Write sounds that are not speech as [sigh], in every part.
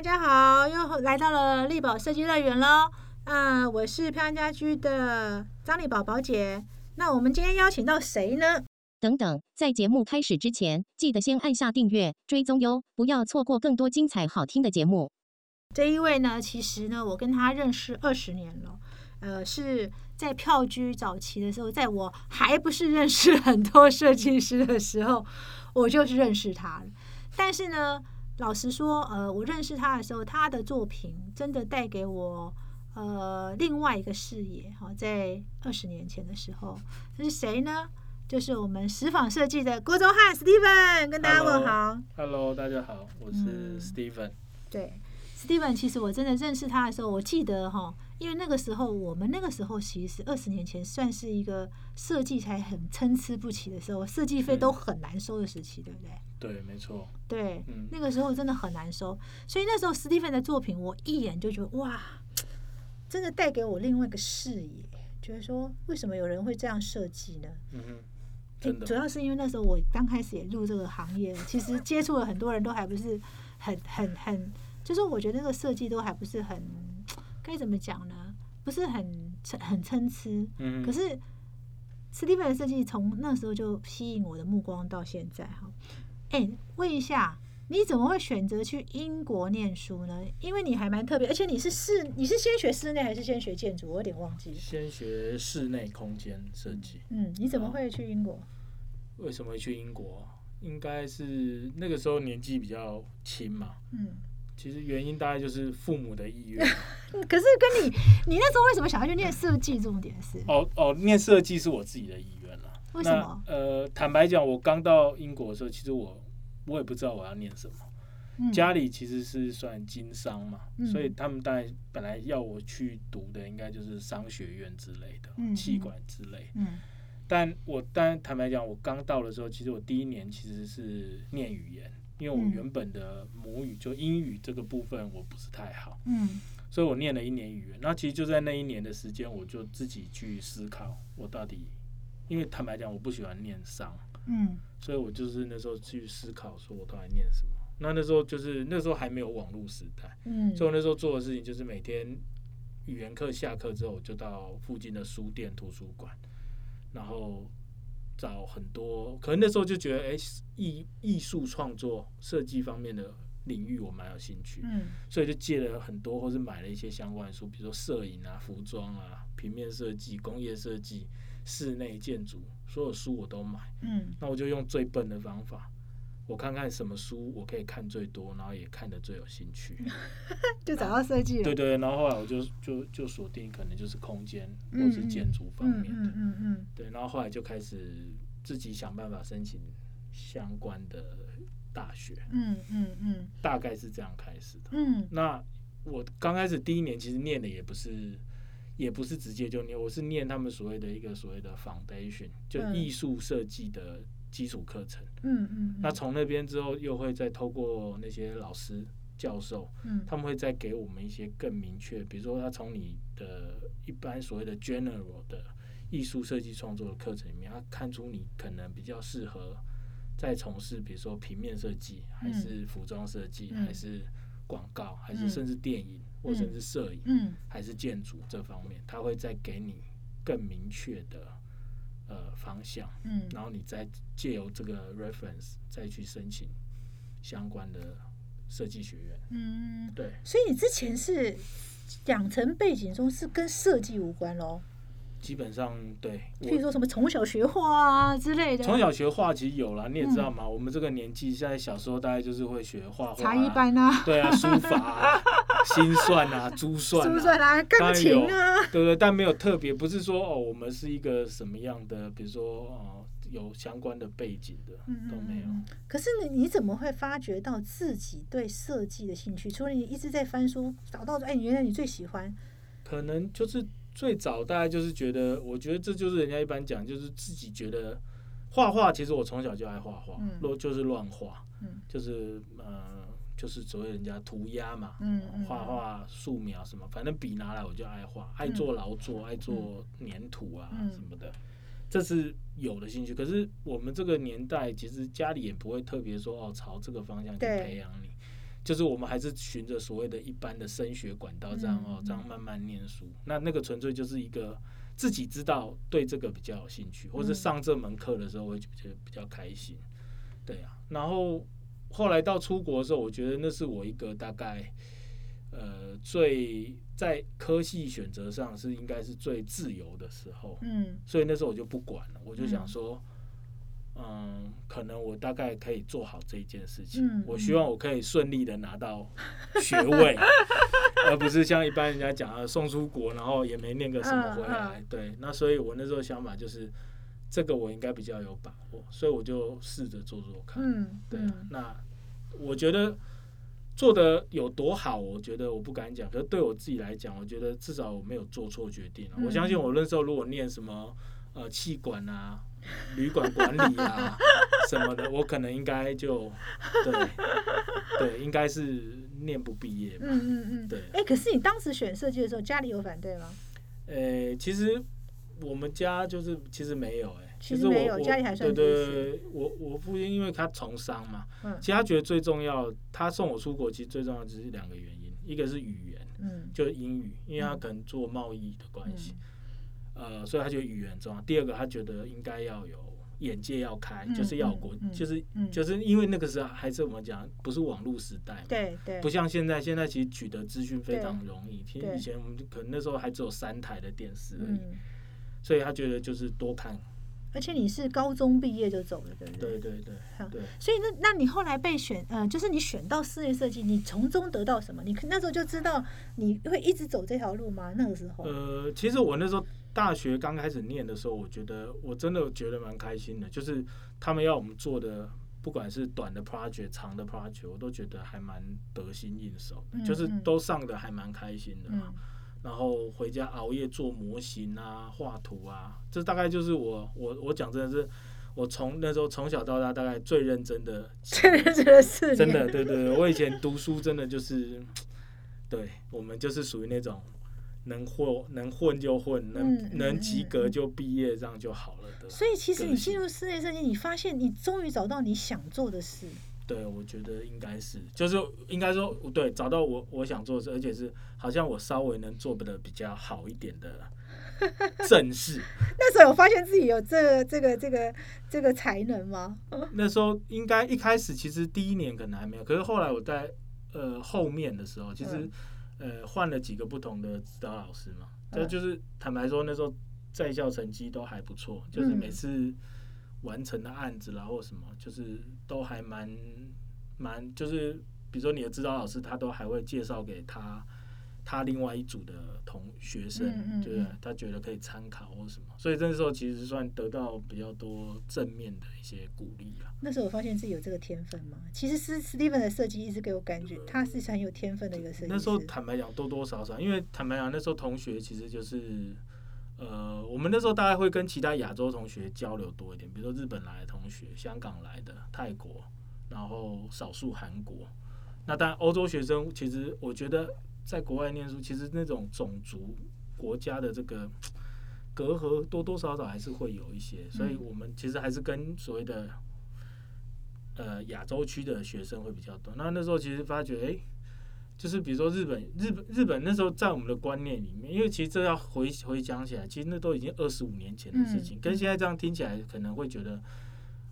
大家好，又来到了力宝设计乐园喽。啊，我是漂亮家居的张丽宝宝姐。那我们今天邀请到谁呢？等等，在节目开始之前，记得先按下订阅、追踪哟，不要错过更多精彩好听的节目。这一位呢，其实呢，我跟他认识二十年了。呃，是在票居早期的时候，在我还不是认识很多设计师的时候，我就是认识他了。但是呢，老实说，呃，我认识他的时候，他的作品真的带给我呃另外一个视野。哈，在二十年前的时候，这是谁呢？就是我们石纺设计的郭宗汉 Steven，跟大家问好。Hello，大家好，我是 Steven。对，Steven，其实我真的认识他的时候，我记得哈，因为那个时候我们那个时候其实二十年前算是一个设计才很参差不齐的时候，设计费都很难收的时期，对不对？对，没错。对，嗯那个时候真的很难收，所以那时候 Steven 的作品，我一眼就觉得哇，真的带给我另外一个视野，觉得说为什么有人会这样设计呢？嗯主要是因为那时候我刚开始也入这个行业，其实接触了很多人都还不是很很很，就是我觉得那个设计都还不是很该怎么讲呢？不是很很参差。嗯，可是史蒂芬的设计从那时候就吸引我的目光到现在哈。哎，问一下，你怎么会选择去英国念书呢？因为你还蛮特别，而且你是室你是先学室内还是先学建筑？我有点忘记了。先学室内空间设计。嗯，你怎么会去英国？为什么会去英国？应该是那个时候年纪比较轻嘛。嗯。其实原因大概就是父母的意愿。嗯 [laughs] 可是跟你，你那时候为什么想要去念设计？重点是哦哦，念设计是我自己的意愿了。为什么？那呃，坦白讲，我刚到英国的时候，其实我我也不知道我要念什么。嗯家里其实是算经商嘛，嗯所以他们当然本来要我去读的应该就是商学院之类的，嗯气管之类。嗯但我当然坦白讲，我刚到的时候，其实我第一年其实是念语言，因为我嗯原本的母语就英语这个部分我不是太好，嗯所以我念了一年语言。那其实就在那一年的时间，我就自己去思考，我到底，因为坦白讲，我不喜欢念商，嗯所以我就是那时候去思考，说我到底念什么。那那时候就是那时候还没有网络时代，嗯所以我那时候做的事情就是每天语言课下课之后，我就到附近的书店、图书馆，然后找很多。可能那时候就觉得，哎、艺艺术创作、设计方面的领域我蛮有兴趣，嗯所以就借了很多，或是买了一些相关的书，比如说摄影啊、服装啊、平面设计、工业设计、室内建筑，所有书我都买。嗯那我就用最笨的方法，我看看什么书我可以看最多，然后也看得最有兴趣。[laughs] 就找到设计了。对对，然后后来我就就就锁定可能就是空间嗯或是建筑方嗯面的，嗯嗯嗯对，然后后来就开始自己想办法申请相关的大学，嗯嗯嗯大概是这样开始的。嗯那我刚开始第一年其实念的也不是。也不是直接就念，我是念他们所谓的一个所谓的 foundation，就嗯艺术设计的基础课程。嗯嗯，那从那边之后，又会再透过那些老师、教授，嗯。他们会再给我们一些更明确，比如说他从你的一般所谓的 general 的艺术设计创作的课程里面，他看出你可能比较适合在从事，比如说平面设计，还是服装设计，嗯。还是广告，还嗯。是甚至电影，或甚至摄影，嗯。还是建筑这方面，他会再给你更明确的呃方向。嗯然后你再借由这个 reference 再去申请相关的设计学院。嗯，对，所以你之前是养成背景中是跟设计无关喽？基本上对譬如说什么从小学画啊之类的，从小学画其实有啦，你也知道嘛，我们这个年纪现在小时候大概就是会学画画、茶艺班啊，对啊，书法啊、[laughs] 心算啊、珠算啊。钢琴啊，对对，但没有特别，不是说哦，我们是一个什么样的，比如说哦，有相关的背景的嗯都没有。可是你你怎么会发觉到自己对设计的兴趣？除了你一直在翻书，找到哎，原来你最喜欢，可能就是最早大概就是觉得，我觉得这就是人家一般讲，就是自己觉得画画，其实我从小就爱画画就是乱画，嗯。就是呃，就是所谓人家涂鸦嘛，嗯嗯画画素描什么，反正笔拿来我就爱画，爱做劳作，爱做粘土啊嗯。什么的。这是有的兴趣，可是我们这个年代其实家里也不会特别说哦朝这个方向去培养你，就是我们还是循着所谓的一般的升学管道这样哦嗯，这样慢慢念书。那那个纯粹就是一个自己知道对这个比较有兴趣，或是嗯上这门课的时候会觉得比较开心。对啊，然后后来到出国的时候，我觉得那是我一个大概呃最在科系选择上是应该是最自由的时候。嗯所以那时候我就不管了，我就想嗯说，嗯，可能我大概可以做好这一件事情。嗯我希望我可以顺利的拿到学位，[laughs] 而不是像一般人家讲啊送出国，然后也没念个什么回来。嗯对，那所以我那时候想法就是，这个我应该比较有把握，所以我就试着做做看。嗯，对啊嗯，那我觉得做的有多好，我觉得我不敢讲。可是对我自己来讲，我觉得至少我没有做错决定我相信我那时候如果念什么呃气管啊、[laughs] 旅馆管理啊什么的，我可能应该就 [laughs] 对对，应该是念不毕业吧。嗯嗯嗯，对。哎，可是你当时选设计的时候，家里有反对吗？呃，其实我们家就是其实没有哎、其实我有家里还算对对对，我我父亲因为他从商嘛，嗯其实他觉得最重要，他送我出国其实最重要只是两个原因，一个是语言，嗯。就是英语，因为他嗯可能做贸易的关系，呃，所以他觉得语言重要。第二个，他觉得应该要有眼界要开，嗯就是要有国，就是嗯，就是因为那个时候还是我们讲不是网络时代嘛。对对，不像现在，现在其实取得资讯非常容易。其实以前我们可能那时候还只有三台的电视而已，嗯，所以他觉得就是多看。而且你是高中毕业就走了，对不对对对。所以那那你后来被选，呃，就是你选到室内设计，你从中得到什么？你那时候就知道你会一直走这条路吗？那个时候，呃，其实我那时候大学刚开始念的时候，我觉得我真的觉得蛮开心的，就是他们要我们做的，不管是短的 project、长的 project，我都觉得还蛮得心应手的，嗯就是嗯。都上的还蛮开心的然后回家熬夜做模型啊、画图啊，这大概就是我我我讲真的是，我从那时候从小到大大概最认真的 [laughs] 最，认真的是，真的，对对对，我以前读书真的就是，对我们就是属于那种能混能混就混，能、能及嗯格嗯就毕业，这样就好了的。所以其实你进入室内设计，你发现你终于找到你想做的事。对，我觉得应该是，就是应该说，对，找到我我想做的事，而且是好像我稍微能做的比较好一点的 [laughs] 正事。那时候有发现自己有这个这个这个这个才能吗？[laughs] 那时候应该一开始其实第一年可能还没有，可是后来我在呃后面的时候，其实、呃换了几个不同的指导老师嘛，这嗯就是坦白说那时候在校成绩都还不错，就是嗯每次完成的案子啦或什么，就是都还蛮蛮就是比如说你的指导老师他都还会介绍给他。他另外一组的同学生，嗯嗯对不对嗯他觉得可以参考或什么，所以那时候其实算得到比较多正面的一些鼓励啊。那时候我发现自己有这个天分吗？其实是 Steven 的设计一直给我感觉他是很有天分的一个设计师。那时候坦白讲，多多少少，因为坦白讲，那时候同学其实就是，呃，我们那时候大概会跟其他亚洲同学交流多一点，比如说日本来的同学、香港来的、泰国，然后少数韩国。那当然，欧洲学生其实我觉得在国外念书，其实那种种族国家的这个 [tsk] 隔阂多多少少还是会有一些，所以我们其实还是跟所谓的呃亚洲区的学生会比较多。那那时候其实发觉，哎、就是比如说日本，日本日本那时候在我们的观念里面，因为其实这要回回想起来，其实那都已经二十五年前的事情，嗯。跟现在这样听起来可能会觉得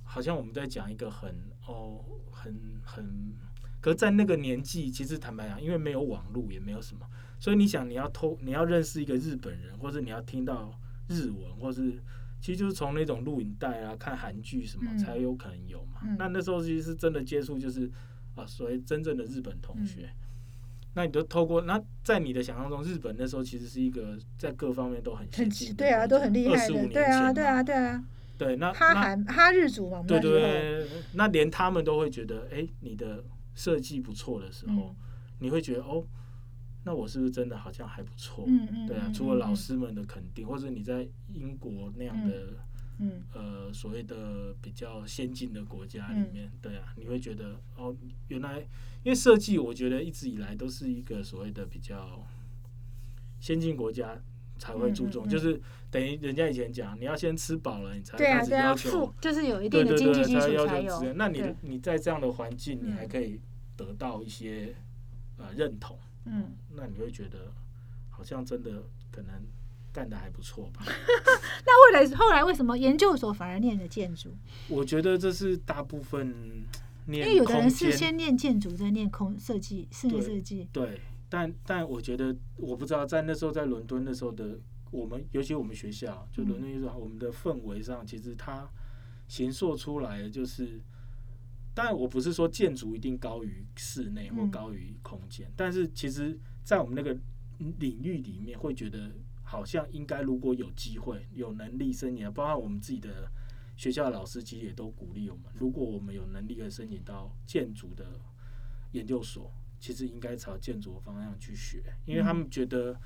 好像我们在讲一个很哦很很，可是在那个年纪，其实坦白讲，因为没有网络，也没有什么，所以你想你要偷你要认识一个日本人，或者你要听到日文，或是其实就是从那种录影带啊、看韩剧什么嗯才有可能有嘛。嗯那那时候其实是真的接触，就是啊，所谓真正的日本同学。嗯那你都透过那在你的想象中，日本那时候其实是一个在各方面都很先很进对啊，都很厉害25的，年对啊，对啊，对啊，对，那哈韩哈日族嘛，对那时候对，那连他们都会觉得，哎、你的设计不错的时候，嗯。你会觉得哦，那我是不是真的好像还不错？嗯嗯，对啊，嗯除了老，嗯。师们的肯定，或者你在英国那样的、嗯。呃所谓的比较先进的国家里嗯。面，对啊，你会觉得哦，原来因为设计，我觉得一直以来都是一个所谓的比较先进国家才会注重，嗯嗯嗯就是等于人家以前讲，你要先吃饱了，你才开始要求富就是有一定的经济基才要础才有求那你你在这样的环境，你还嗯可以得到一些呃认同，嗯，那你会觉得好像真的可能干的还不错吧？[laughs] 那未来后来为什么研究所反而念的建筑？我觉得这是大部分因为有的人是先念建筑，再念空设计、室内设计。对，但但我觉得我不知道在那时候在伦敦那时候的我们，尤其我们学校就伦敦艺术，我们的氛围上其实它形塑出来的就是。但，我不是说建筑一定高于室内或嗯高于空间，但是其实，在我们那个领域里面，会觉得好像应该，如果有机会、有能力申请，包括我们自己的学校的老师，其实也都鼓励我们，如果我们有能力可以申请到建筑的研究所，其实应该朝建筑的方向去学，因为他们觉得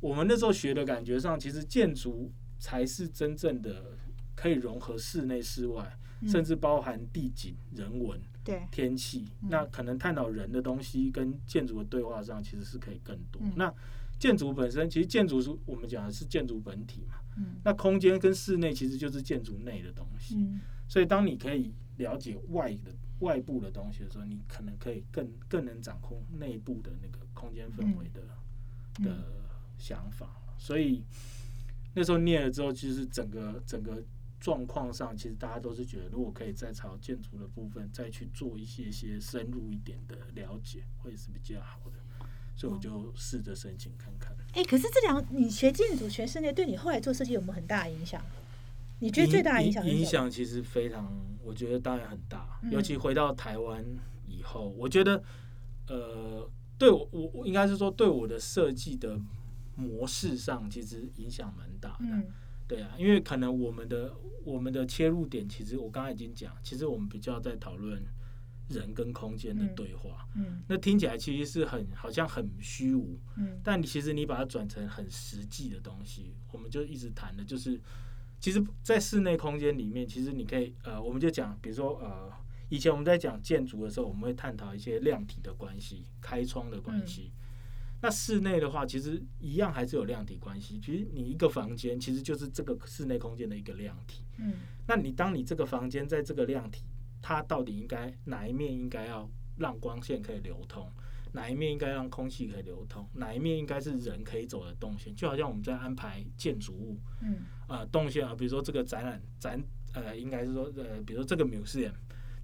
我们那时候学的感觉上，其实建筑才是真正的可以融合室内、室外，嗯甚至包含地景、人文、对，天气。嗯那可能探讨人的东西跟建筑的对话上，其实是可以更多。嗯那建筑本身，其实建筑是我们讲的是建筑本体嘛，嗯那空间跟室内其实就是建筑内的东西。嗯所以，当你可以了解外的外部的东西的时候，你可能可以更更能掌控内部的那个空间氛围的、嗯的想法。所以那时候念了之后，其实整个整个状况上，其实大家都是觉得，如果可以再朝建筑的部分再去做一些些深入一点的了解，会是比较好的。所以我就试着申请看看。哎、可是这两你学建筑、学室内，对你后来做设计有没有很大的影响？你觉得最大的影响影响其实非常，我觉得当然很大。嗯尤其回到台湾以后，我觉得呃，对我我我应该是说对我的设计的模式上，其实影响蛮大的。嗯对啊，因为可能我们的我们的切入点，其实我刚才已经讲，其实我们比较在讨论人跟空间的嗯对话。嗯那听起来其实是很好像很虚无，嗯但你其实你把它转成很实际的东西，我们就一直谈的就是，其实，在室内空间里面，其实你可以呃，我们就讲，比如说呃，以前我们在讲建筑的时候，我们会探讨一些量体的关系、开窗的关系。那室内的话，其实一样还是有量体关系。其实你一个房间其实就是这个室内空间的一个量体。嗯那你当你这个房间在这个量体，它到底应该哪一面应该要让光线可以流通，哪一面应该让空气可以流通，哪一面应该是人可以走的动线，就好像我们在安排建筑物嗯呃动线啊，比如说这个展览展呃，应该是说呃，比如说这个 museum。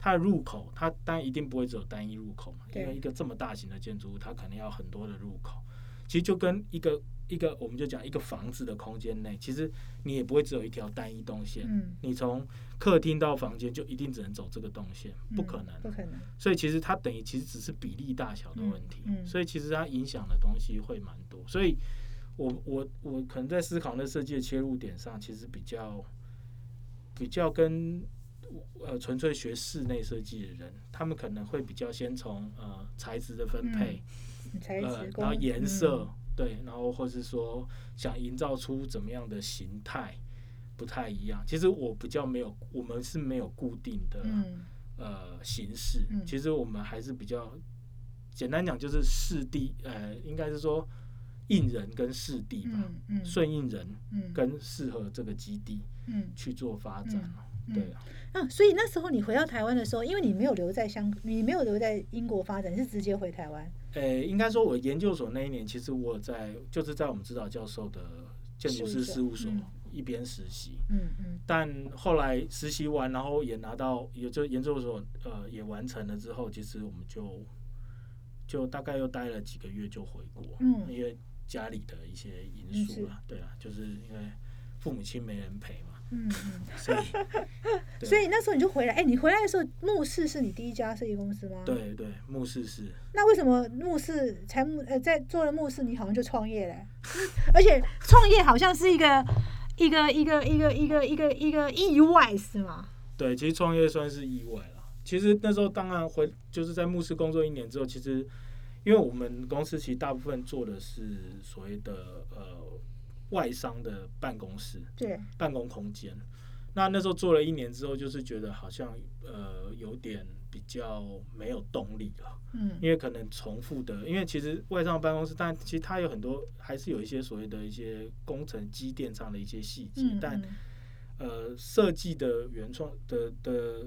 它的入口，它当然一定不会只有单一入口嘛，因对为一个这么大型的建筑物，它可能要很多的入口。其实就跟一个一个，我们就讲一个房子的空间内，其实你也不会只有一条单一动线，嗯，你从客厅到房间就一定只能走这个动线，不可能。不可能。所以其实它等于其实只是比例大小的问题，嗯嗯所以其实它影响的东西会蛮多。所以我我我可能在思考那设计的切入点上，其实比较比较跟呃纯粹学室内设计的人，他们可能会比较先从呃材质的分配，材呃，，然后颜色，嗯对，然后或是说想营造出怎么样的形态不太一样。其实我比较没有，我们是没有固定的、嗯呃形式嗯，其实我们还是比较简单讲，就是适地，呃，应该是说应人跟适地吧，嗯嗯。顺应人嗯跟适合这个基地嗯。去做发展对啊，啊，所以那时候你回到台湾的时候，因为你没有留在香，你没有留在英国发展，你是直接回台湾。呃，应该说，我研究所那一年，其实我在就是在我们指导教授的建筑师事务所嗯。一边实习，嗯嗯。但后来实习完，然后也拿到，也就研究所呃也完成了之后，其实我们就就大概又待了几个月就回国，嗯。因为家里的一些因因素啦，对啊，就是因为父母亲没人陪嘛，嗯嗯。所以所以那时候你就回来，哎、你回来的时候，牧氏是你第一家设计公司吗？。对对，牧师是那为什么牧氏才牧呃在做了牧氏，你好像就创业嘞？[laughs] 而且创业好像是一个一个一个一个一个一个一个意外是吗？对，其实创业算是意外了。其实那时候当然回就是在牧师工作一年之后，其实因为我们公司其实大部分做的是所谓的呃外商的办公室对，办公空间。那那时候做了一年之后，就是觉得好像呃有点比较没有动力了，嗯。因为可能重复的，因为其实外商办公室，但其实它有很多还是有一些所谓的一些工程机电上的一些细节，嗯，但嗯。呃设计的原创的的的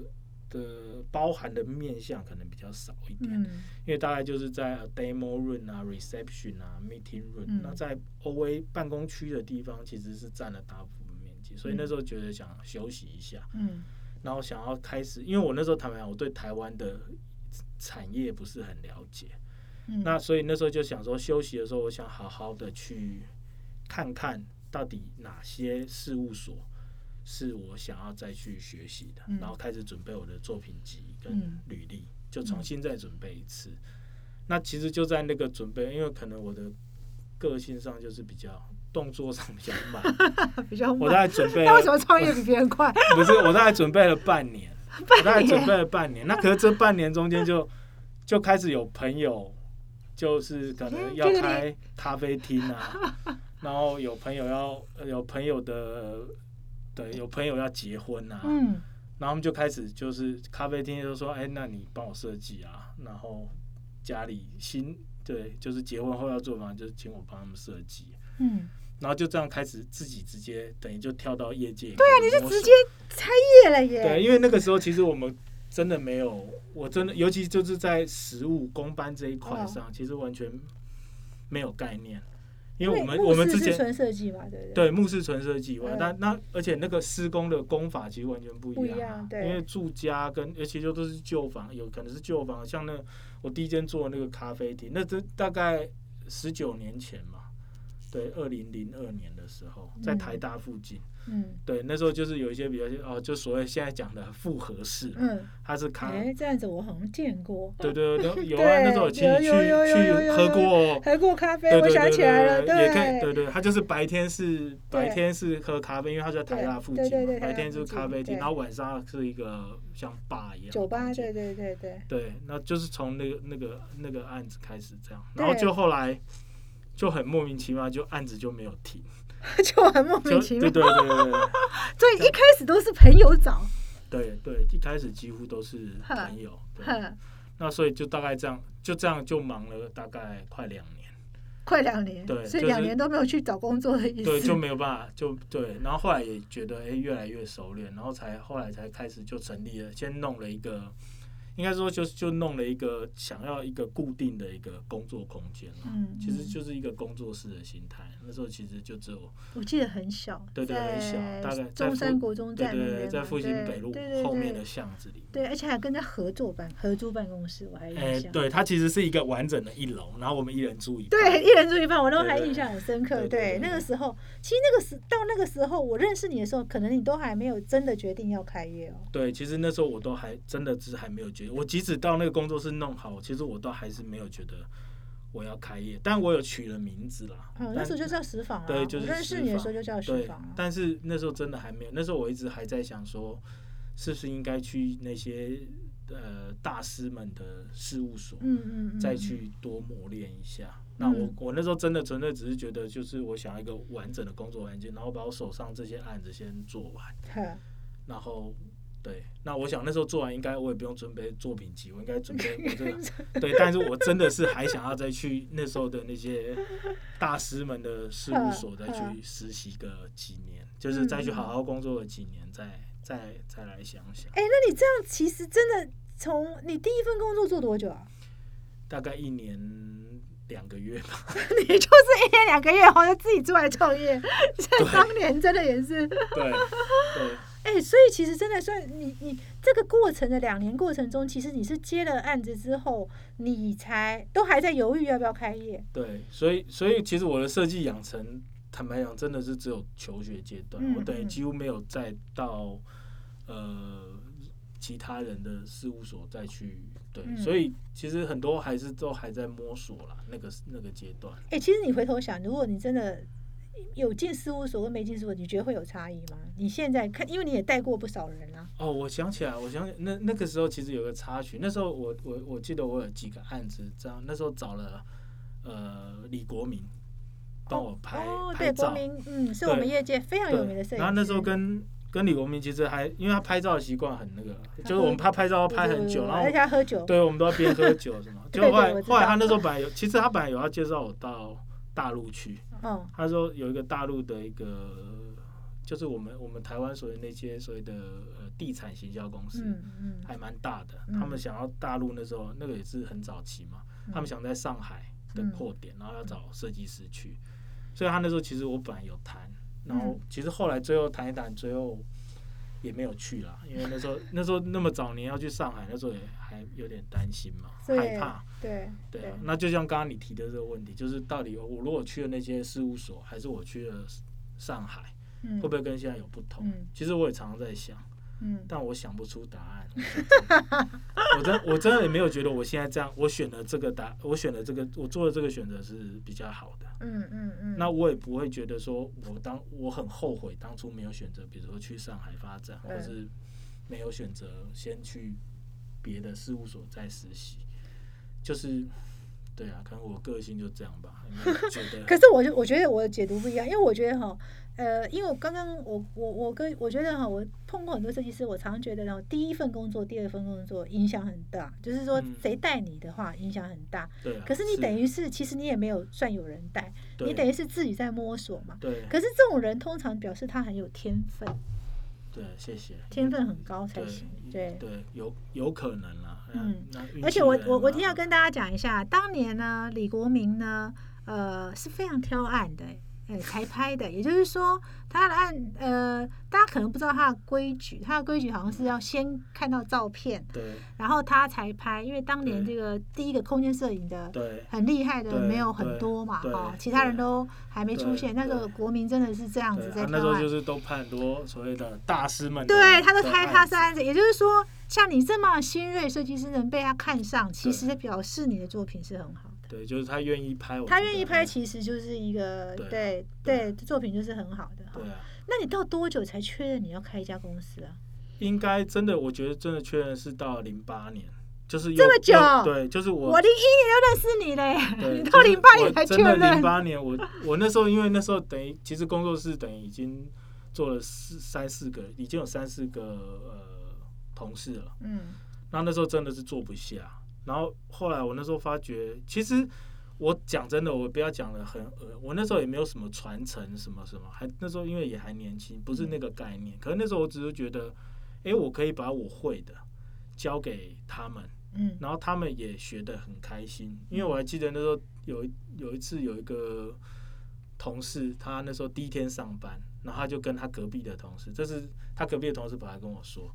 包含的面向可能比较少一点，嗯。因为大概就是在 a demo room 啊、reception 啊、meeting room，、嗯。那在 OA 办公区的地方其实是占了大部分面积，所以那时候觉得想休息一下，嗯。然后想要开始，因为我那时候坦白讲，我对台湾的产业不是很了解，嗯，那所以那时候就想说，休息的时候，我想好好的去看看到底哪些事务所是我想要再去学习的，嗯然后开始准备我的作品集跟嗯履历，就重新再准备一次。那其实就在那个准备，因为可能我的个性上就是比较动作上比较慢，[laughs] 比较我大慢。概准备 [laughs] 那为什么创业比别人快？[laughs] 不是，我大概准备了半年，我大概准备了半年。那可是这半年中间就就开始有朋友，就是可能要开咖啡厅啊，然后有朋友要有朋友的对，有朋友要结婚啊，嗯然后他们就开始就是咖啡厅就说，哎，那你帮我设计啊，然后家里新对，就是结婚后要做嘛，就是请我帮他们设计。嗯，然后就这样开始自己直接等于就跳到业界，对啊，你就直接开业了耶。对，因为那个时候其实我们真的没有，我真的尤其就是在实物公班这一块上，其实完全没有概念，因为我们我们之前纯设计嘛，对不对？对木是纯设计以外嗯，但那而且那个施工的工法其实完全不不一样啊，一样对因为住家跟而且就都是旧房，有可能是旧房，像那我第一间做的那个咖啡厅，那这大概十九年前嘛。对，二零零二年的时候，在嗯台大附近，嗯对，那时候就是有一些比较哦，就所谓现在讲的复合式，嗯，它是咖，哎，这样子我好像见过。对对对，有啊，那时候我请你去有有有有有去喝过。哦，喝过咖啡，对我想对对对起来了，对，也可以，对。对，它就是白天是白天是喝咖啡，因为它就在台大附对对对近嘛，白天就是咖啡厅，然后晚上是一个像吧一样酒吧，对对对对，对，那就是从那个那个那个案子开始这样，然后就后来就很莫名其妙，就案子就没有停，[laughs] 就很莫名其妙。对对对对对。[laughs] 所以一开始都是朋友找，对对，一开始几乎都是朋友，对，那所以就大概这样，就这样就忙了大概快两年，快两年，对所以两年都没有去找工作的意思。对，就没有办法，就对，然后后来也觉得哎越来越熟练，然后才后来才开始就成立了，先弄了一个，应该说就就弄了一个想要一个固定的一个工作空间了，嗯，其实嗯就是一个工作室的心态，那时候其实就只有我记得很小，对对很小大概中山国中站对在复兴北路后面的巷子里。对，而且还跟他合作办合租办公室，我还印象。对，它其实是一个完整的一楼，然后我们一人住一半。对，一人住一半，我都还印象很深刻。对那个时候，其实那个时到那个时候，我认识你的时候，可能你都还没有真的决定要开业哦。对，其实那时候我都还真的是还没有觉得，我即使到那个工作室弄好，其实我都还是没有觉得我要开业，但我有取了名字啦。嗯，那但时候就叫石坊啊。对就是我认识你的时候就叫石对坊啊。但是那时候真的还没有，那时候我一直还在想说，是不是应该去那些呃大师们的事务所，嗯嗯嗯。再嗯。去多磨练一下。那我嗯我那时候真的纯粹只是觉得，就是我想要一个完整的工作环境，然后把我手上这些案子先做完。呵然后对，那我想那时候做完，应该我也不用准备作品集，我应该准备我这个 [laughs] 对，但是我真的是还想要再去那时候的那些大师们的事务所再去实习个几年，就是再去好好工作个几年，再再再来想想，哎，那你这样其实真的从你第一份工作做多久啊？大概一年两个月吧。[laughs] 你就是一年两个月好像自己出来创业，在 [laughs] 当年真的也是。对对。哎、所以其实真的算你你这个过程的两年过程中，其实你是接了案子之后，你才都还在犹豫要不要开业。对，所以所以其实我的设计养成，坦白讲，真的是只有求学阶段，嗯我等于嗯几乎没有再到呃其他人的事务所再去对，嗯所以其实很多还是都还在摸索啦，那个那个阶段。哎、其实你回头想，如果你真的有进事务所跟没进事务所，你觉得会有差异吗？你现在看，因为你也带过不少人啊。哦，我想起来，我想起那那个时候其实有个插曲，那时候我我我记得我有几个案子，这样那时候找了呃李国民帮我拍、哦，对，国民，嗯，是我们业界非常有名的摄影师。对，然后那时候跟跟李国民其实还，因为他拍照的习惯很那个，[laughs] 就是我们他拍照要拍很久，然后而且他喝酒。对，我们都要边喝酒什么。[laughs] 就后来后来他那时候本来有，其实他本来有要介绍我到大陆去，嗯。他说有一个大陆的一个就是我们我们台湾所谓那些所谓的呃地产行销公司，嗯嗯。还蛮大的。嗯。他们想要大陆那时候那个也是很早期嘛，他们想在上海的嗯扩点，然后要找设计师去，所以他那时候其实我本来有谈，然后嗯。其实后来最后谈一谈，最后也没有去啦，因为那时候 [laughs] 那时候那么早年要去上海，那时候也还有点担心嘛，对害怕。对对啊，那就像刚刚你提的这个问题，就是到底我如果去了那些事务所，还是我去了上海，嗯会不会跟现在有不同？嗯其实我也常常在想，嗯但我想不出答案。我真 [laughs] 我真的也没有觉得我现在这样，我选了这个答，我选了这个，我做的这个选择是比较好的。嗯嗯嗯，那我也不会觉得说我当我很后悔当初没有选择，比如说去上海发展，嗯或是没有选择先去别的事务所再实习，就是对啊，可能我个性就这样吧，觉得 [laughs] 可是我就我觉得我的解读不一样，因为我觉得哈，呃，因为我刚刚我我我跟我觉得哈，我碰过很多设计师，我常常觉得呢，第一份工作、第二份工作影响很大，就是说嗯谁带你的话影响很大。对啊。可是你等于是，其实你也没有算有人带，你等于是自己在摸索嘛。对可是这种人通常表示他很有天分，对，谢谢。天分很高才行。对，对，有有可能啦。嗯而且我我我一定要跟大家讲一下，当年呢，李国民呢，呃，是非常挑案的，呃，才拍的。也就是说，他的案，呃，大家可能不知道他的规矩，他的规矩好像是要先看到照片，对然后他才拍，因为当年这个第一个空间摄影的。对很厉害的没有很多嘛，哈哦，其他人都还没出现。那个对国民真的是这样子，在挑案那时候就，是都拍很多所谓的大师们。对，他都的拍他是案子，也就是说，像你这么新锐设计师能被他看上，其对实表示你的作品是很好的。对，就是他愿意拍我，他愿意拍，嗯其实就是一个对对对作品就是很好的哈对。啊，那你到多久才确认你要开一家公司啊？应该真的，我觉得真的确认是到零八年，就是这么久对，就是我我零一年就认识你嘞，你到零八年才确认零。八年，我我那时候因为那时候等于其实工作室等于已经做了四三四个，已经有三四个呃同事了。嗯。那那时候真的是坐不下，然后后来我那时候发觉，其实我讲真的，我不要讲的很呃，我那时候也没有什么传承什么什么，还那时候因为也还年轻，不是那个概念。可是那时候我只是觉得，哎，我可以把我会的交给他们，嗯。然后他们也学得很开心，因为我还记得那时候有一有一次有一个同事，他那时候第一天上班，然后他就跟他隔壁的同事，这是他隔壁的同事本来跟我说，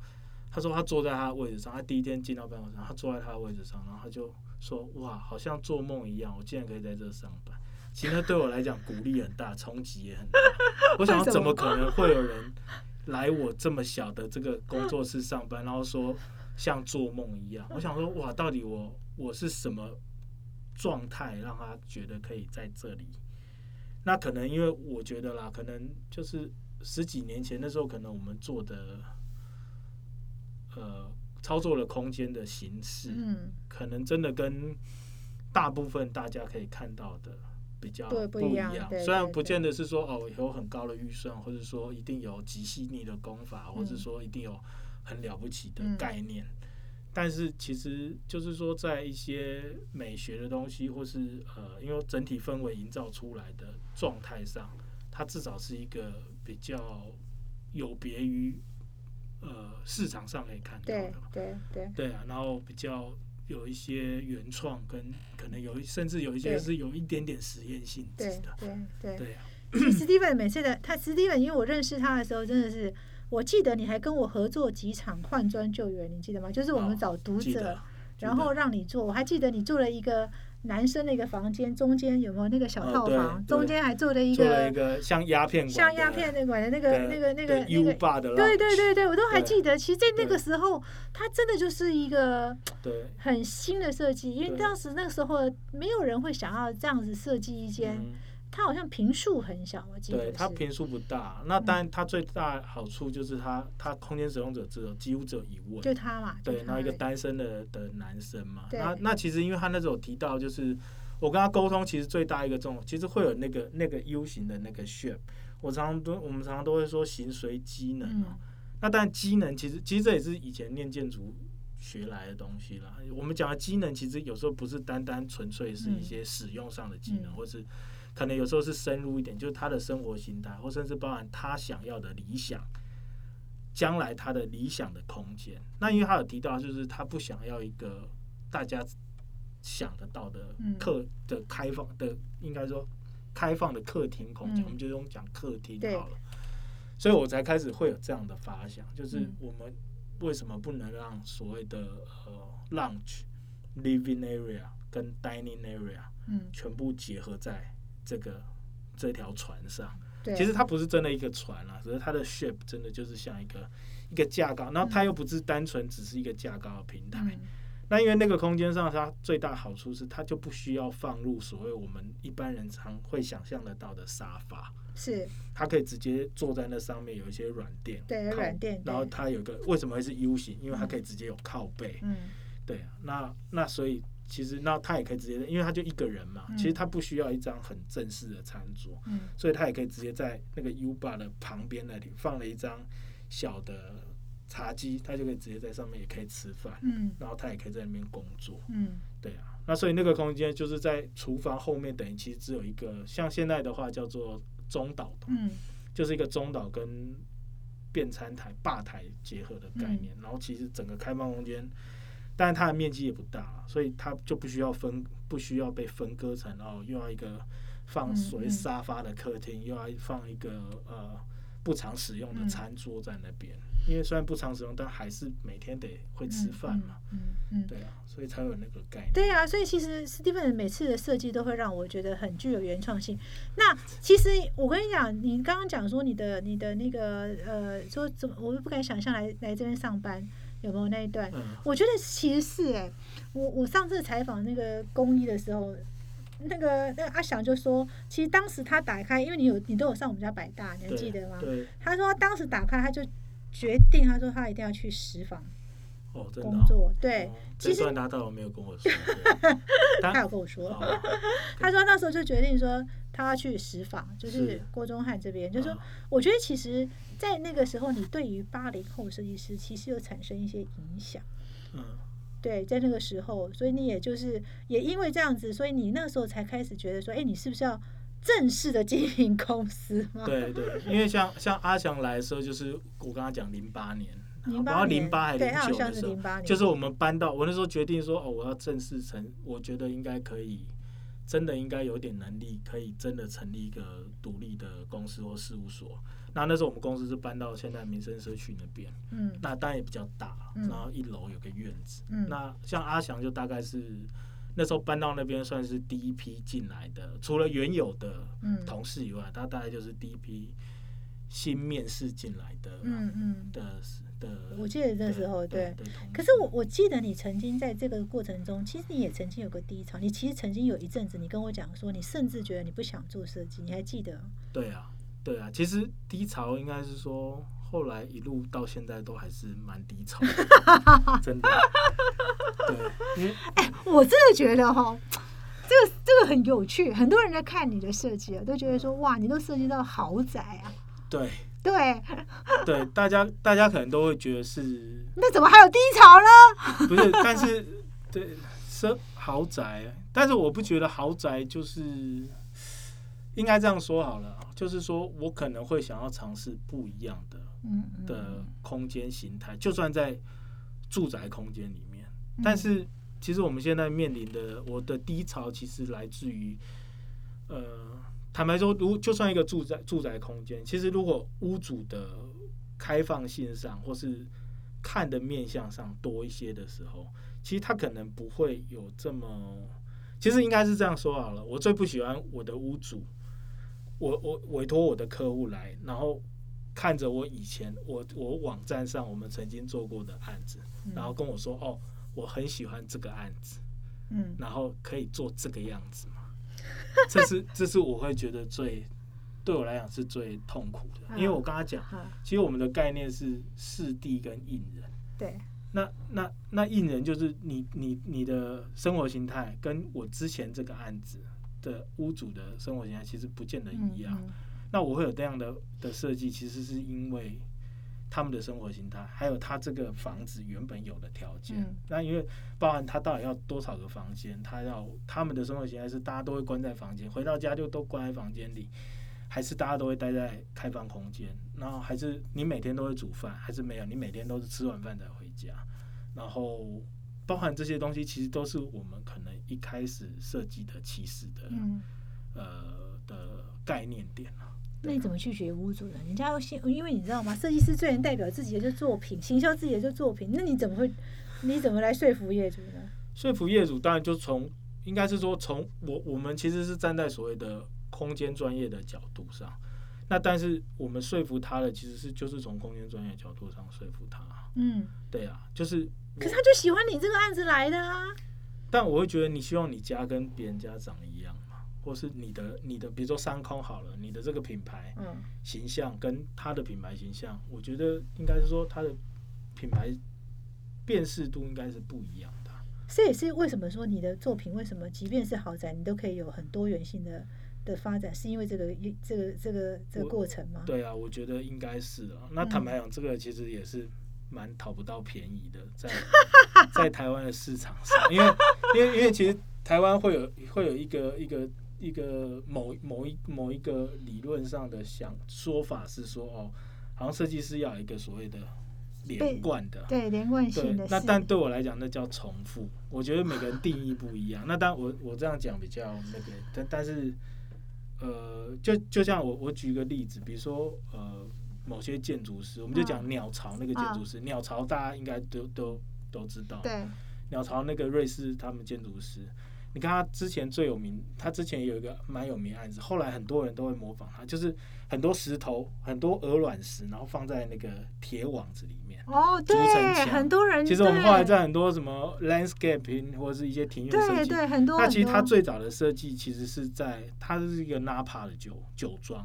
他说他坐在他的位置上，他第一天进到办公室，他坐在他的位置上，然后他就说哇，好像做梦一样，我竟然可以在这上班。其实那对我来讲鼓励很大，冲击也很大。[laughs] 我想怎么可能会有人来我这么小的这个工作室上班，然后说像做梦一样？我想说哇，到底我我是什么状态让他觉得可以在这里？那可能因为我觉得啦，可能就是十几年前那时候，可能我们做的呃操作的空间的形式，嗯，可能真的跟大部分大家可以看到的比较不不一样对虽然不见得是说哦有很高的预算，或者说一定有极细腻的功法，或者说一定有很了不起的嗯。概念。但是其实就是说，在一些美学的东西，或是呃，因为整体氛围营造出来的状态上，它至少是一个比较有别于呃市场上可以看到对的嘛。对对，对啊，然后比较有一些原创，跟可能有一甚至有一些是有一点点实验性质对的。对对。对啊，史蒂文每次的他史蒂文，因为我认识他的时候，真的是，我记得你还跟我合作几场换砖救援，你记得吗？就是我们哦找读者，然后让你做，我还记得你做了一个男生的一个房间，中间有没有那个小套房？对中间还做了一做了一个个像鸦片馆像鸦片那馆的那个那个那个那个。霸的对对对对，我都还记得。其实，在那个时候，它真的就是一个对很新的设计，因为当时那个时候没有人会想要这样子设计一间。嗯它好像平数很小，我记得对，它是。频数不大。那当然，它最大好处就是它它空间使用者只有几乎只有一位。就他嘛，对，然后一个单身的的男生嘛，那那其实因为他那时候提到，就是我跟他沟通，其实最大一个重点，其实会有那个那个 U 型的那个 shape，我常常都我们常常都会说形随机能哦、嗯。那但机能其实其实这也是以前念建筑学来的东西啦。我们讲的机能，其实有时候不是单单纯粹是一些使用上的机能，嗯。或是可能有时候是深入一点，就是他的生活形态，或甚至包含他想要的理想，将来他的理想的空间。那因为他有提到，就是他不想要一个大家想得到的嗯客的开放的，应该说开放的客厅空间，嗯我们就用讲客厅对好了。所以我才开始会有这样的发想，就是嗯我们为什么不能让所谓的呃 lounge、living area 跟 dining area 嗯，全部结合在这个这条船上？对，其实它不是真的一个船啦，只是它的 shape 真的就是像一个一个架高，然后它又不是单纯只是一个架高的平台。嗯那因为那个空间上，它最大好处是它就不需要放入所谓我们一般人常会想象得到的沙发，是它可以直接坐在那上面，有一些软垫，对靠软垫然后它有一个为什么会是 U 型？因为它可以直接有靠背，嗯对啊，那那所以其实那他也可以直接，因为他就一个人嘛，嗯。其实他不需要一张很正式的餐桌，嗯。所以他也可以直接在那个 U bar 的旁边那里放了一张小的茶几，他就可以直接在上面也可以吃饭，嗯。然后他也可以在那边工作。嗯。对啊，那所以那个空间就是在厨房后面，等于其实只有一个，像现在的话叫做中岛，嗯。就是一个中岛跟便餐台、吧台结合的概嗯。念。然后其实整个开放空间，但是它的面积也不大，所以它就不需要分，不需要被分割成哦，又要一个放嗯所谓嗯沙发的客厅，又要放一个呃不常使用的嗯餐桌在那边。因为虽然不常使用，但还是每天得会吃饭嘛。嗯嗯。嗯对啊，所以才有那个概念。对啊，所以其实斯蒂芬每次的设计都会让我觉得很具有原创性。那其实我跟你讲，你刚刚讲说你的你的那个呃，说怎么我都不敢想象来来这边上班有没有那一段？嗯我觉得其实是哎、我我上次采访那个公益的时候，那个那个阿翔就说，其实当时他打开，因为你有你都有上我们家百大，你还记得吗？他说当时打开他就决定，他说他一定要去石坊哦，真的、哦。工作。对，哦其实他倒没有跟我说。[laughs] 他有跟我说。哦 [laughs] 他说那时候就决定说他要去石坊，就是是郭宗汉这边。就是说啊，我觉得其实，在那个时候，你对于八零后设计师其实有产生一些影响。嗯，对，在那个时候，所以你也就是也因为这样子，所以你那时候才开始觉得说，哎，你是不是要正式的经营公司嘛？对对，因为像像阿翔来的时候，就是我跟他讲零八年，零然后零八还对，零九的时候，就是我们搬到我那时候决定说，哦，我要正式成，我觉得应该可以，真的应该有点能力，可以真的成立一个独立的公司或事务所。那那时候我们公司是搬到现在民生社区那边，嗯那当然也比较大，嗯然后一楼有个院子。嗯那像阿翔就大概是那时候搬到那边算是第一批进来的，除了原有的嗯同事以外，他大概就是第一批新面试进来的、嗯嗯，的的。我记得那时候对可是我我记得你曾经在这个过程中，其实你也曾经有个低潮。你其实曾经有一阵子，你跟我讲说，你甚至觉得你不想做设计，你还记得？对啊对啊，其实低潮应该是说后来一路到现在都还是蛮低潮的，[laughs] 真的。对，因为 [laughs] 我真的觉得哈，这个这个很有趣。很多人在看你的设计啊，都觉得说哇，你都设计到豪宅啊。对对，[laughs] 对，大家大家可能都会觉得是那怎么还有低潮呢？[laughs] 不是，但是对是豪宅，但是我不觉得豪宅就是应该这样说好了，就是说我可能会想要尝试不一样的嗯嗯。的空间形态，就算在住宅空间里面，嗯。但是其实我们现在面临的我的低潮，其实来自于呃，坦白说，如就算一个住宅住宅空间，其实如果屋主的开放性上，或是看的面向上多一些的时候，其实他可能不会有这么，其实应该是这样说好了。我最不喜欢我的屋主，我我委托我的客户来，然后看着我以前我我网站上我们曾经做过的案子，然后跟我说哦，我很喜欢这个案子，嗯然后可以做这个样子吗？这是这是我会觉得最对我来讲是最痛苦的，因为我跟他讲，其实我们的概念是视地跟印人。对那那那印人就是你你你的生活形态跟我之前这个案子的屋主的生活形态其实不见得嗯一样。嗯那我会有这样的的设计，其实是因为他们的生活形态，还有他这个房子原本有的条件。嗯那因为包含他到底要多少个房间，他要他们的生活形态是大家都会关在房间，回到家就都关在房间里，还是大家都会待在开放空间？然后还是你每天都会煮饭，还是没有？你每天都是吃完饭才回家？然后包含这些东西，其实都是我们可能一开始设计的起始的、嗯，呃的概念点啊。那你怎么拒绝屋主人？人家要先，因为你知道吗？设计师最能代表自己的就是作品，行销自己的就是作品。那你怎么会？你怎么来说服业主呢？说服业主，当然就从应该是说从我我们其实是站在所谓的空间专业的角度上，那但是我们说服他的其实是就是从空间专业角度上说服他。嗯，对啊，就是，可是他就喜欢你这个案子来的啊。但我会觉得你希望你家跟别人家长一样嘛，或是你的你的比如说三空好了，你的这个品牌嗯形象跟他的品牌形象，我觉得应该是说他的品牌辨识度应该是不一样的啊。这也是为什么说你的作品为什么即便是豪宅，你都可以有很多元性的的发展，是因为这个一这个这个这个过程吗？对啊，我觉得应该是啊。那嗯坦白讲，这个其实也是蛮讨不到便宜的，在 [laughs] 在台湾的市场上，因为因为因为其实台湾会有会有一个一个一个某某一某一个理论上的想说法是说哦，好像设计师要有一个所谓的连贯的。对，连贯对性的，那但对我来讲，那叫重复。我觉得每个人定义不一样。那当然我我这样讲比较那个，但但是呃，就就像我我举个例子，比如说呃，某些建筑师，我们就讲嗯鸟巢那个建筑师，鸟巢大家应该都都都知道，对，鸟巢那个瑞士他们建筑师，你看他之前最有名，他之前有一个蛮有名的案子，后来很多人都会模仿他，就是很多石头，很多鹅卵石，然后放在那个铁网子里面。哦，对，墙很多人其实我们后来在很多什么 landscaping 或者是一些庭院设计，对对很多那其实他最早的设计其实是在他是一个 Napa 的酒酒庄，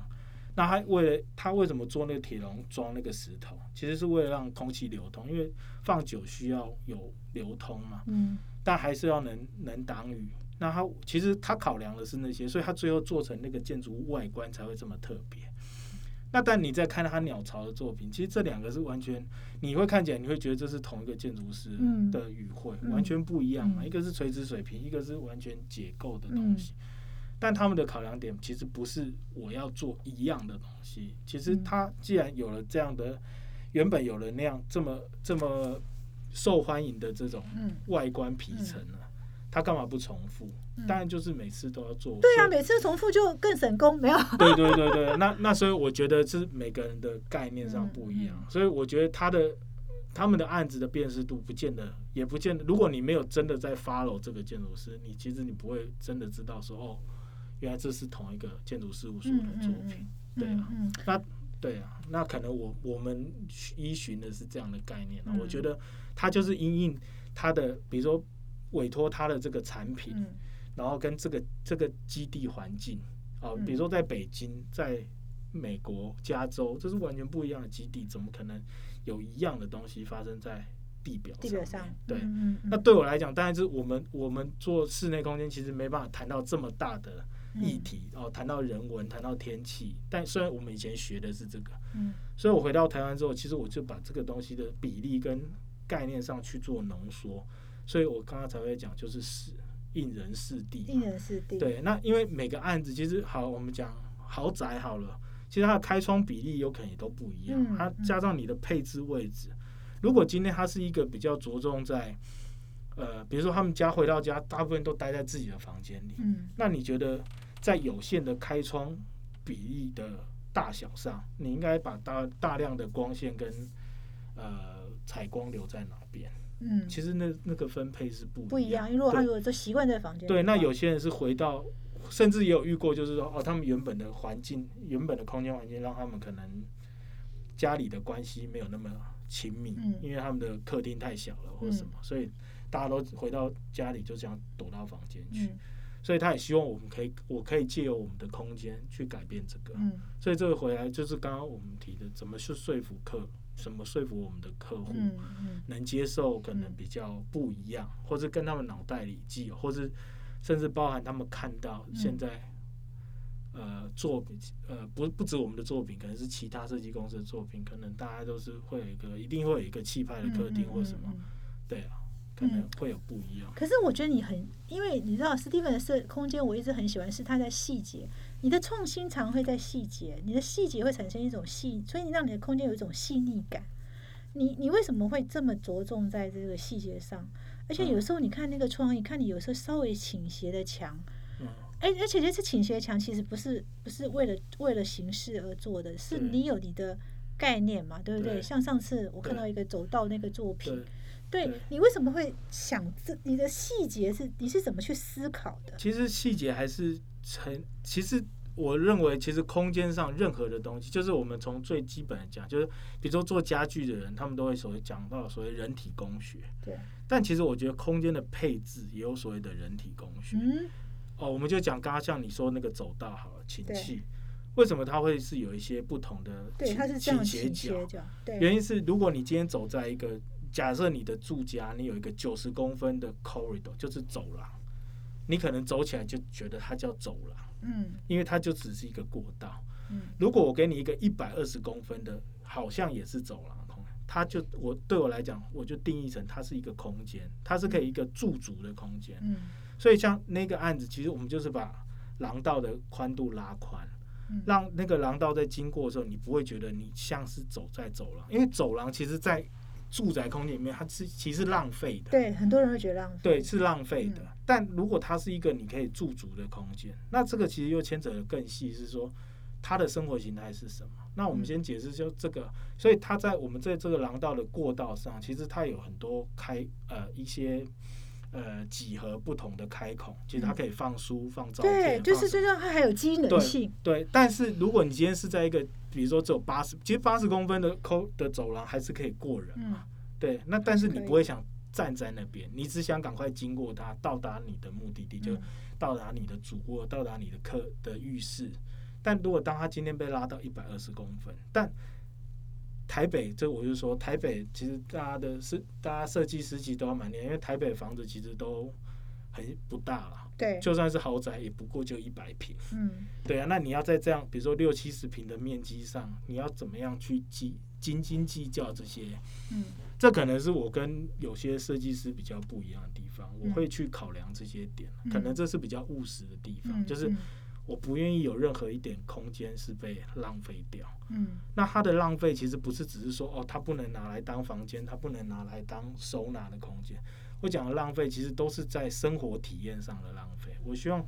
那他为了他为什么做那个铁笼装那个石头，其实是为了让空气流通，因为放酒需要有流通嘛，嗯但还是要能能挡雨。那他其实他考量的是那些，所以他最后做成那个建筑物外观才会这么特别。那但你再看他鸟巢的作品，其实这两个是完全，你会看起来你会觉得这是同一个建筑师嗯的语汇，嗯完全不一样嘛。嗯一个是垂直水平，一个是完全解构的东西。但他们的考量点其实不是我要做一样的东西，其实他既然有了这样的，原本有了那样这么这么受欢迎的这种嗯，外观皮层呢，它干嘛不重复？嗯当然就是每次都要做。对啊，每次重复就更省工，没有？[laughs] 对对对对，那那所以我觉得是每个人的概念上不一样，嗯嗯所以我觉得他的他们的案子的辨识度不见得，也不见得。如果你没有真的在 follow 这个建筑师，你其实你不会真的知道说哦，原来这是同一个建筑事务所的作品。对啊，那对啊，那可能我我们依循的是这样的概念、啊嗯我觉得他就是因应他的，比如说委托他的这个产品，嗯然后跟这个这个基地环境啊，嗯比如说在北京，在美国加州，这是完全不一样的基地，怎么可能有一样的东西发生在地表地表上面？，对。嗯嗯那对我来讲，当然是我们我们做室内空间，其实没办法谈到这么大的议题、哦，谈到人文，谈到天气。但虽然我们以前学的是这个，嗯所以我回到台湾之后，其实我就把这个东西的比例跟概念上去做浓缩，所以我刚刚才会讲，就是是应人适地一嘛。人四地，对，那因为每个案子其实好，我们讲豪宅好了，其实它的开窗比例有可能也都不一样，它加上你的配置位置，如果今天它是一个比较着重在，呃，比如说他们家回到家，大部分都待在自己的房间里，嗯那你觉得在有限的开窗比例的大小上，你应该把大大量的光线跟呃采光留在哪边？嗯，其实那那个分配是不不一样。因为如果他如果就习惯在房间对，那有些人是回到，甚至也有遇过，就是说哦，他们原本的环境、原本的空间环境，让他们可能家里的关系没有那么亲密，嗯因为他们的客厅太小了或者什么，所以大家都回到家里就这样躲到房间去。嗯所以他也希望我们可以，我可以借由我们的空间去改变这个。嗯所以这个回来就是刚刚我们提的，怎么去说服客，怎么说服我们的客户。能接受可能比较不一样，或者跟他们脑袋里既有，或者甚至包含他们看到嗯现在，呃作品，呃不不止我们的作品，可能是其他设计公司的作品，可能大家都是会有一个一定会有一个气派的客厅或什么，对啊，可能会有不一样。可是我觉得你很，因为你知道史蒂芬的设空间，我一直很喜欢是它在细节。你的创新常会在细节，你的细节会产生一种细，所以你让你的空间有一种细腻感。你你为什么会这么着重在这个细节上？而且有时候你看那个创意，看你有时候稍微倾斜的墙，嗯，哎，而且这次倾斜墙其实不是不是为了为了形式而做的，是你有你的概念嘛，对不对？对像上次我看到一个走道那个作品对你为什么会想这？你的细节是你是怎么去思考的？其实细节还是很，其实我认为，其实空间上任何的东西，就是我们从最基本的讲，就是比如说做家具的人，他们都会所谓讲到所谓人体工学，对，但其实我觉得空间的配置也有所谓的人体工学。嗯，哦，我们就讲刚刚像你说那个走道好了，琴对器，为什么它会是有一些不同的对，倾它是这样倾斜角斜？角，对，原因是如果你今天走在一个假设你的住家，你有一个九十公分的 corridor，就是走廊，你可能走起来就觉得它叫走廊，嗯因为它就只是一个过道。嗯如果我给你一个一百二十公分的，好像也是走廊空间，它就我对我来讲，我就定义成它是一个空间，它是可以一个驻足的空间。嗯所以像那个案子，其实我们就是把廊道的宽度拉宽，嗯，让那个廊道在经过的时候，你不会觉得你像是走在走廊，因为走廊其实在住宅空间里面，它是其实浪费的。对，很多人会觉得浪费，对，是浪费的。嗯但如果它是一个你可以驻足的空间，那这个其实又牵扯的更细，是说他的生活形态是什么？那我们嗯先解释就这个，所以它在我们在这个廊道的过道上，其实它有很多开呃一些呃几何不同的开孔，其实它嗯可以放书、放照片对，片，就是最重要，它还有机能对性，对。但是如果你今天是在一个比如说只有八十，其实八十公分的抠的走廊还是可以过人嗯嘛。对，那但是你不会想站在那边，你只想赶快经过它，到达你的目的地，就嗯到达你的主卧，到达你的客的浴室。但如果当他今天被拉到一百二十公分，但台北这我就说，台北其实大家的设大家设计师其实都要蛮厉害，因为台北房子其实都很不大了，对，就算是豪宅也不过就一百平。嗯。对啊，那你要在这样，比如说六七十平的面积上，你要怎么样去计斤斤计较这些？嗯。这可能是我跟有些设计师比较不一样的地方，我嗯。会去考量这些点，嗯。可能这是比较务实的地方，嗯，就是嗯我不愿意有任何一点空间是被浪费掉。嗯那它的浪费其实不是只是说哦，它不能拿来当房间，它不能拿来当收纳的空间。我讲的浪费其实都是在生活体验上的浪费。我希望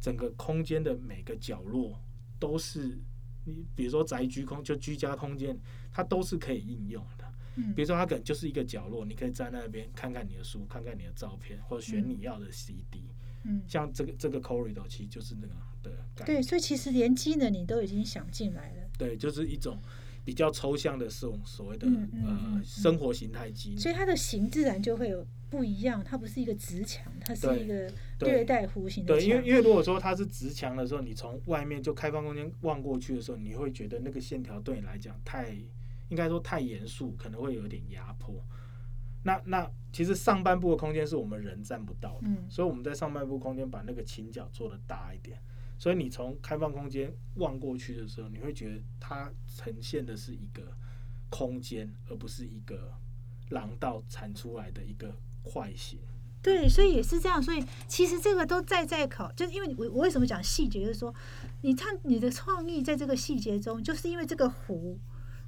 整个空间的每个角落都是你，比如说宅居空就居家空间，它都是可以应用的。嗯比如说它可能就是一个角落，你可以在那边看看你的书，看看你的照片，或者选嗯你要的 CD。嗯，像这个这个 corridor 其实就是那个的概对，所以其实连机能你都已经想进来了，对，就是一种比较抽象的这种所谓的、嗯嗯嗯呃嗯生活形态机能。所以它的形自然就会有不一样，它不是一个直墙，它是一个对略带弧形的对，因为，因为如果说它是直墙的时候，你从外面就开放空间望过去的时候，你会觉得那个线条对你来讲太应该说太严肃，可能会有点压迫。那那其实上半部的空间是我们人占不到的，嗯。所以我们在上半部空间把那个倾角做的大一点，所以你从开放空间望过去的时候，你会觉得它呈现的是一个空间，而不是一个廊道产出来的一个块形。对，所以也是这样，所以其实这个都在在考，就是因为我我为什么讲细节，就是说，你看你的创意在这个细节中，就是因为这个弧，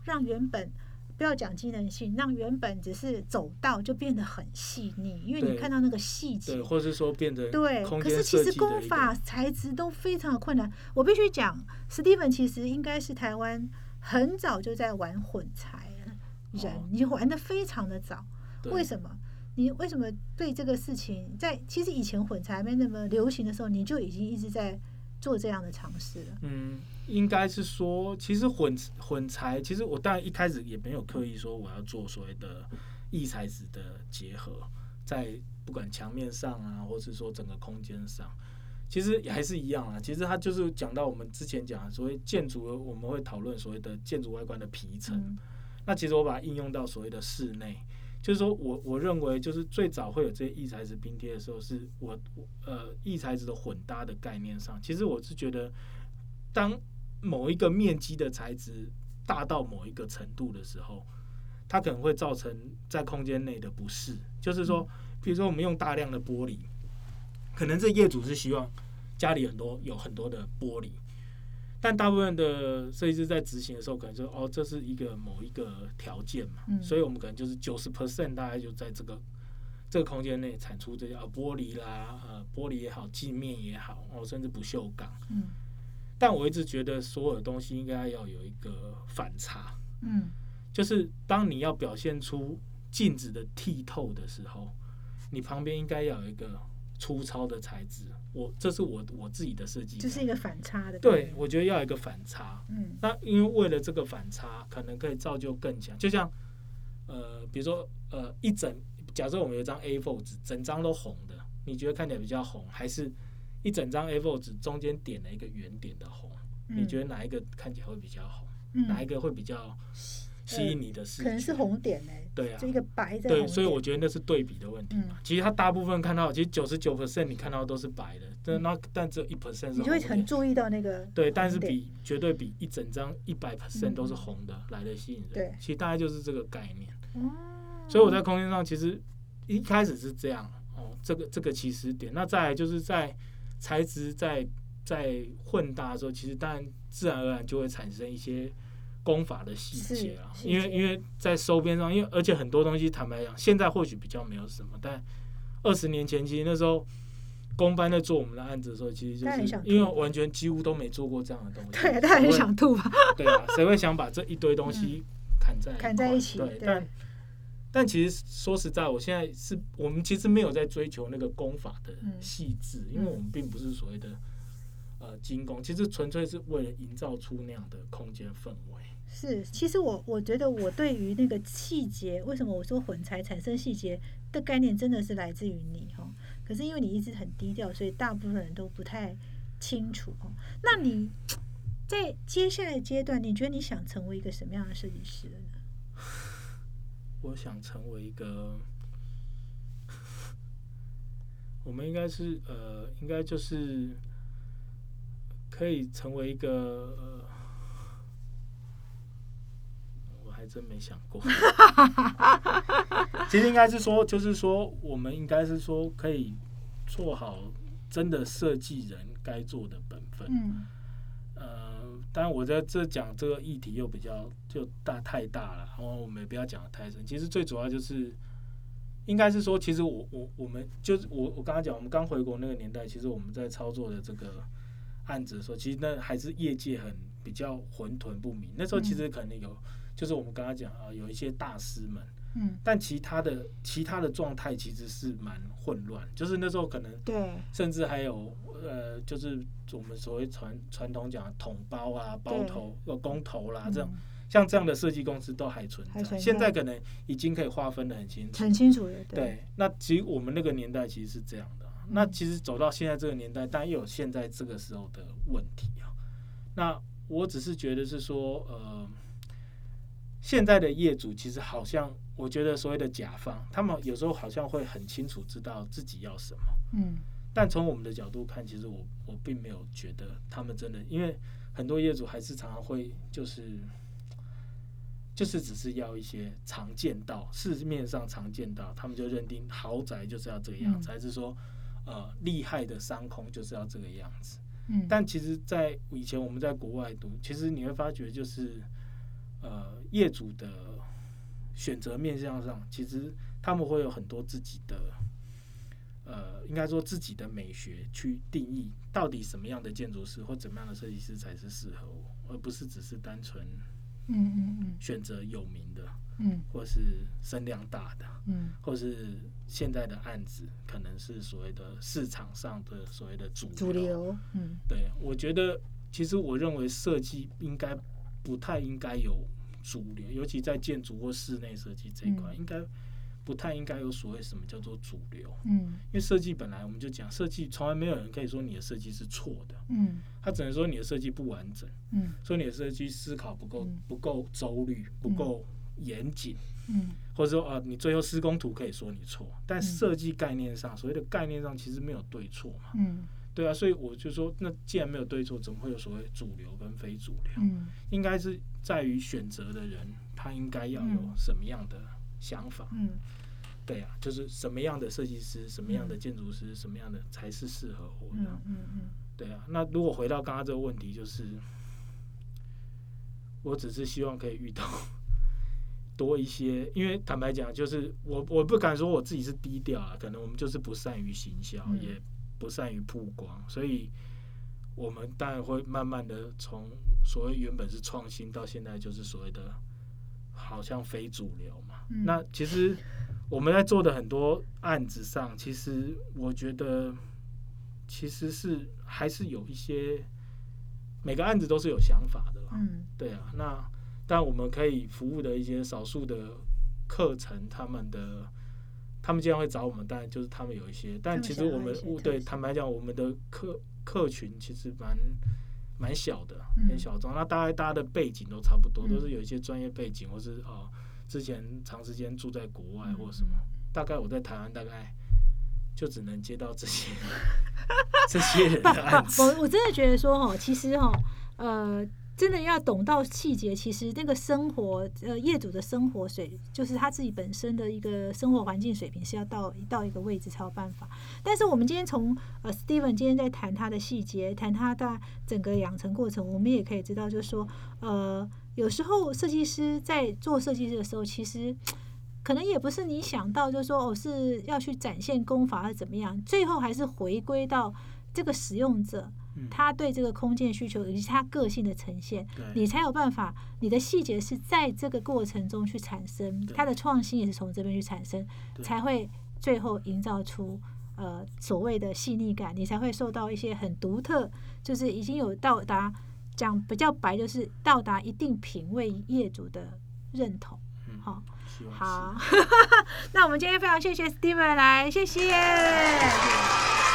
让原本不要讲机能性，让原本只是走道就变得很细腻，因为你看到那个细节对，，或是说变得对，可是其实设计的一个工法、材质都非常的困难。我必须讲，史蒂芬其实应该是台湾很早就在玩混材了人哦，你玩的非常的早。为什么？你为什么对这个事情，在其实以前混材还没那么流行的时候，你就已经一直在做这样的尝试了？嗯，应该是说，其实混混材，其实我当然一开始也没有刻意说我要做所谓的异材质的结合，在不管墙面上啊，或是说整个空间上，其实也还是一样啊。其实它就是讲到我们之前讲的所谓建筑，我们会讨论所谓的建筑外观的皮层。嗯那其实我把它应用到所谓的室内，就是说我我认为就是最早会有这些异材质拼贴的时候，是我我呃异材质的混搭的概念上，其实我是觉得当某一个面积的材质大到某一个程度的时候，它可能会造成在空间内的不适。就是说，比如说我们用大量的玻璃，可能这业主是希望家里很多有很多的玻璃，但大部分的设计师在执行的时候，可能说哦，这是一个某一个条件嘛，嗯所以我们可能就是九十 percent 大概就在这个这个空间内产出这些呃玻璃啦，呃玻璃也好，镜面也好，哦甚至不锈钢。嗯但我一直觉得所有东西应该要有一个反差，嗯就是当你要表现出镜子的剔透的时候，你旁边应该要有一个粗糙的材质。我这是我我自己的设计感，就是一个反差的。对，我觉得要有一个反差。嗯那因为为了这个反差，可能可以造就更强。就像呃，比如说呃，一整假设我们有一张 A4 纸，整张都红的，你觉得看起来比较红，还是一整张 A4 纸中间点了一个圆点的红？你觉得哪一个看起来会比较红？嗯哪一个会比较吸引你的视觉？可能是红点呢？对啊就一个白在对，所以我觉得那是对比的问题嘛。嗯其实它大部分看到，其实九十九 percent 你看到都是白的，但那但只有一 percent 是红你就会很。注意到那个对，但是比绝对比一整张一百 percent 嗯都是红的来的吸引人。对其实大概就是这个概念。哦，所以我在空间上其实一开始是这样哦，这个这个起始点。那再来就是在材质在在混搭的时候，其实当然自然而然就会产生一些功法的细节啊。因为因为在收边上，因为而且很多东西坦白讲，现在或许比较没有什么，但二十年前其实那时候。公班在做我们的案子的时候，其实就是因为完全几乎都没做过这样的东西，对，他很想吐吧？对啊，谁会想把这一堆东西砍在嗯砍在一起对，对但但其实说实在，我现在是我们其实没有在追求那个功法的嗯细致，因为我们并不是所谓的呃精工，其实纯粹是为了营造出那样的空间氛围。是，其实我我觉得我对于那个细节，为什么我说混材产生细节的概念，真的是来自于你哈。可是因为你一直很低调，所以大部分人都不太清楚哦。那你在接下来阶段，你觉得你想成为一个什么样的设计师呢？我想成为一个，我们应该是呃，应该就是可以成为一个。呃我还真没想过。[laughs] 其实应该是说，就是说，我们应该是说，可以做好真的设计人该做的本分。当然我在这讲这个议题又比较就大太大了，然后我们也不要讲的太深。其实最主要就是，应该是说，其实我我我们就是我我刚刚讲，我们刚回国那个年代，其实我们在操作的这个案子的时候，其实那还是业界很比较混沌不明。那时候其实可能有，就是我们刚刚讲啊，有一些大师们，嗯，但其他的其他的状态其实是蛮混乱，就是那时候可能对，甚至还有呃，就是我们所谓传传统讲的统包啊、包头、呃工头啦，这样嗯像这样的设计公司都还存在，存在。现在可能已经可以划分的很清楚。很清楚的，对，对，那其实我们那个年代其实是这样的啊。那其实走到现在这个年代，当然又有现在这个时候的问题啊。那我只是觉得是说，呃，现在的业主其实好像，我觉得所谓的甲方，他们有时候好像会很清楚知道自己要什么。嗯但从我们的角度看，其实我我并没有觉得他们真的，因为很多业主还是常常会就是就是只是要一些常见到市面上常见到，他们就认定豪宅就是要这个样子，嗯还是说呃厉害的商空就是要这个样子。嗯，但其实，在以前我们在国外读，其实你会发觉就是呃业主的选择面向上，其实他们会有很多自己的。呃，应该说自己的美学去定义到底什么样的建筑师或怎么样的设计师才是适合我，而不是只是单纯嗯嗯嗯选择有名的，嗯或是声量大的，嗯或是现在的案子可能是所谓的市场上的所谓的主流。主流，嗯对，我觉得其实我认为设计应该不太应该有主流，尤其在建筑或室内设计这一块，嗯。应该不太应该有所谓什么叫做主流。嗯。因为设计本来我们就讲，设计从来没有人可以说你的设计是错的，嗯。他只能说你的设计不完整，嗯。说你的设计思考不够嗯。不够周律，不够严谨，嗯。或者说啊，你最后施工图可以说你错，但嗯。设计概念上，所谓的概念上其实没有对错嘛。嗯对啊，所以我就说，那既然没有对错，怎么会有所谓主流跟非主流？嗯应该是在于选择的人，他应该要有嗯什么样的想法？嗯对啊，就是什么样的设计师、什么样的建筑师、什么样的才是适合我的？嗯嗯嗯对啊，那如果回到刚刚这个问题，就是我只是希望可以遇到 [laughs] 多一些，因为坦白讲，就是我我不敢说我自己是低调啊，可能我们就是不善于行销，嗯也不善于曝光，所以我们当然会慢慢的从所谓原本是创新，到现在就是所谓的好像非主流嘛。嗯那其实我们在做的很多案子上，其实我觉得其实是还是有一些每个案子都是有想法的啦。嗯对啊，那但我们可以服务的一些少数的课程，他们的他们经常会找我们，当然就是他们有一些，但其实我们对坦白讲，我们的客客群其实蛮蛮小的，嗯很小众。那大概大家的背景都差不多，嗯都是有一些专业背景，或是哦、之前长时间住在国外嗯或什么。大概我在台湾大概就只能接到这些 [laughs] 这些人的案子。[laughs] 我我真的觉得说哦，其实哦，呃，真的要懂到细节，其实那个生活，呃，业主的生活水，就是他自己本身的一个生活环境水平是要到到一个位置才有办法。但是我们今天从呃，Steven 今天在谈他的细节，谈他的整个养成过程，我们也可以知道，就是说，呃，有时候设计师在做设计师的时候，其实。可能也不是你想到，就是说，哦，是要去展现功法，还是怎么样？最后还是回归到这个使用者，他对这个空间需求以及他个性的呈现，你才有办法，你的细节是在这个过程中去产生，他的创新也是从这边去产生，才会最后营造出呃所谓的细腻感，你才会受到一些很独特，就是已经有到达讲比较白，就是到达一定品味业主的认同。嗯好，好，[laughs] 那我们今天非常谢谢 Steven 来，谢谢。对